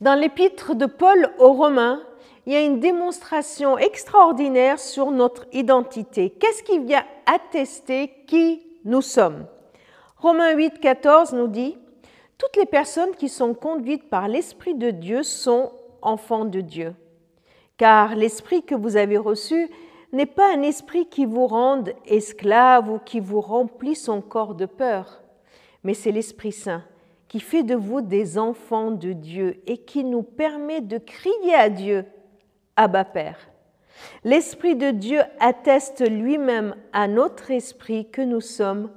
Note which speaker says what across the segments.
Speaker 1: Dans l'épître de Paul aux Romains, il y a une démonstration extraordinaire sur notre identité. Qu'est-ce qui vient attester qui nous sommes? Romains 8, 14 nous dit Toutes les personnes qui sont conduites par l'Esprit de Dieu sont enfants de Dieu. Car l'Esprit que vous avez reçu n'est pas un esprit qui vous rende esclave ou qui vous remplit son corps de peur, mais c'est l'Esprit Saint qui fait de vous des enfants de Dieu et qui nous permet de crier à Dieu, Abba Père. L'Esprit de Dieu atteste lui-même à notre esprit que nous sommes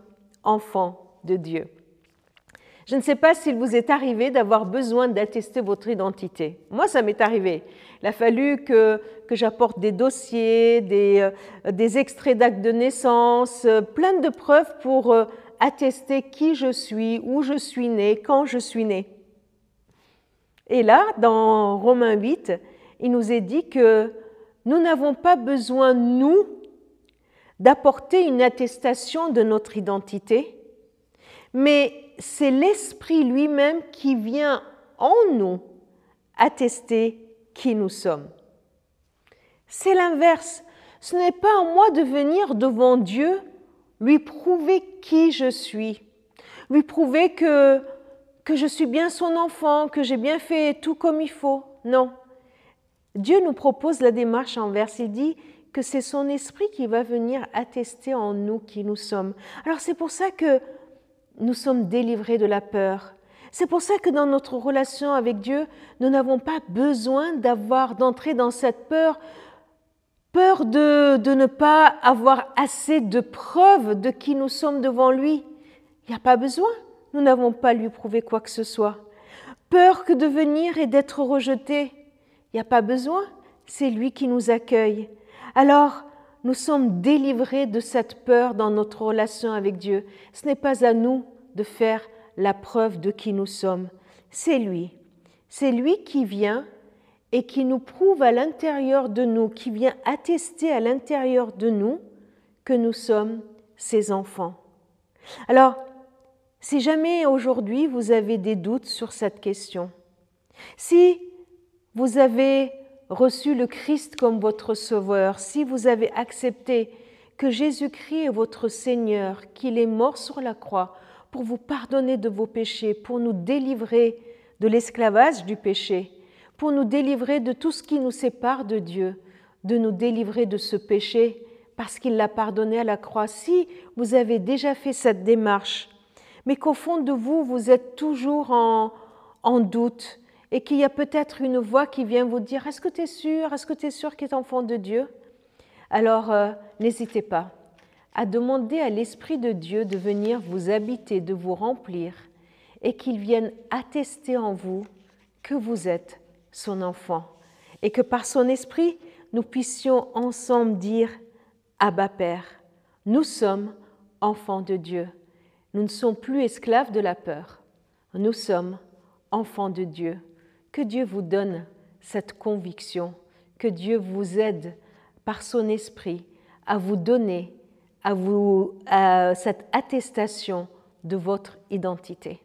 Speaker 1: enfants de Dieu. Je ne sais pas s'il vous est arrivé d'avoir besoin d'attester votre identité. Moi, ça m'est arrivé. Il a fallu que, que j'apporte des dossiers, des, euh, des extraits d'actes de naissance, euh, plein de preuves pour euh, attester qui je suis, où je suis né, quand je suis né. Et là, dans Romains 8, il nous est dit que nous n'avons pas besoin, nous, d'apporter une attestation de notre identité, mais c'est l'Esprit lui-même qui vient en nous attester qui nous sommes. C'est l'inverse. Ce n'est pas à moi de venir devant Dieu lui prouver qui je suis, lui prouver que, que je suis bien son enfant, que j'ai bien fait tout comme il faut. Non. Dieu nous propose la démarche inverse. Il dit que c'est son esprit qui va venir attester en nous qui nous sommes. Alors c'est pour ça que nous sommes délivrés de la peur. C'est pour ça que dans notre relation avec Dieu, nous n'avons pas besoin d'avoir d'entrer dans cette peur peur de, de, ne pas avoir assez de preuves de qui nous sommes devant lui. Il n'y a pas besoin, nous n'avons pas lui prouver quoi que ce soit. Peur que de venir et d'être rejeté. Il n'y a pas besoin, c'est lui qui nous accueille. Alors, nous sommes délivrés de cette peur dans notre relation avec Dieu. Ce n'est pas à nous de faire la preuve de qui nous sommes, c'est lui. C'est lui qui vient et qui nous prouve à l'intérieur de nous, qui vient attester à l'intérieur de nous que nous sommes ses enfants. Alors, si jamais aujourd'hui vous avez des doutes sur cette question, si vous avez reçu le Christ comme votre Sauveur, si vous avez accepté que Jésus-Christ est votre Seigneur, qu'il est mort sur la croix pour vous pardonner de vos péchés, pour nous délivrer de l'esclavage du péché, pour nous délivrer de tout ce qui nous sépare de Dieu, de nous délivrer de ce péché parce qu'il l'a pardonné à la croix. Si vous avez déjà fait cette démarche, mais qu'au fond de vous, vous êtes toujours en, doute et qu'il y a peut-être une voix qui vient vous dire Est-ce que tu es sûr Est-ce que tu es sûr qu'il est enfant de Dieu? Alors, euh, n'hésitez pas à demander à l'Esprit de Dieu de venir vous habiter, de vous remplir et qu'il vienne attester en vous que vous êtes son enfant, et que par son esprit, nous puissions ensemble dire Abba Père, nous sommes enfants de Dieu. Nous ne sommes plus esclaves de la peur. Nous sommes enfants de Dieu. Que Dieu vous donne cette conviction, que Dieu vous aide par son esprit à vous donner à vous, à cette attestation de votre identité.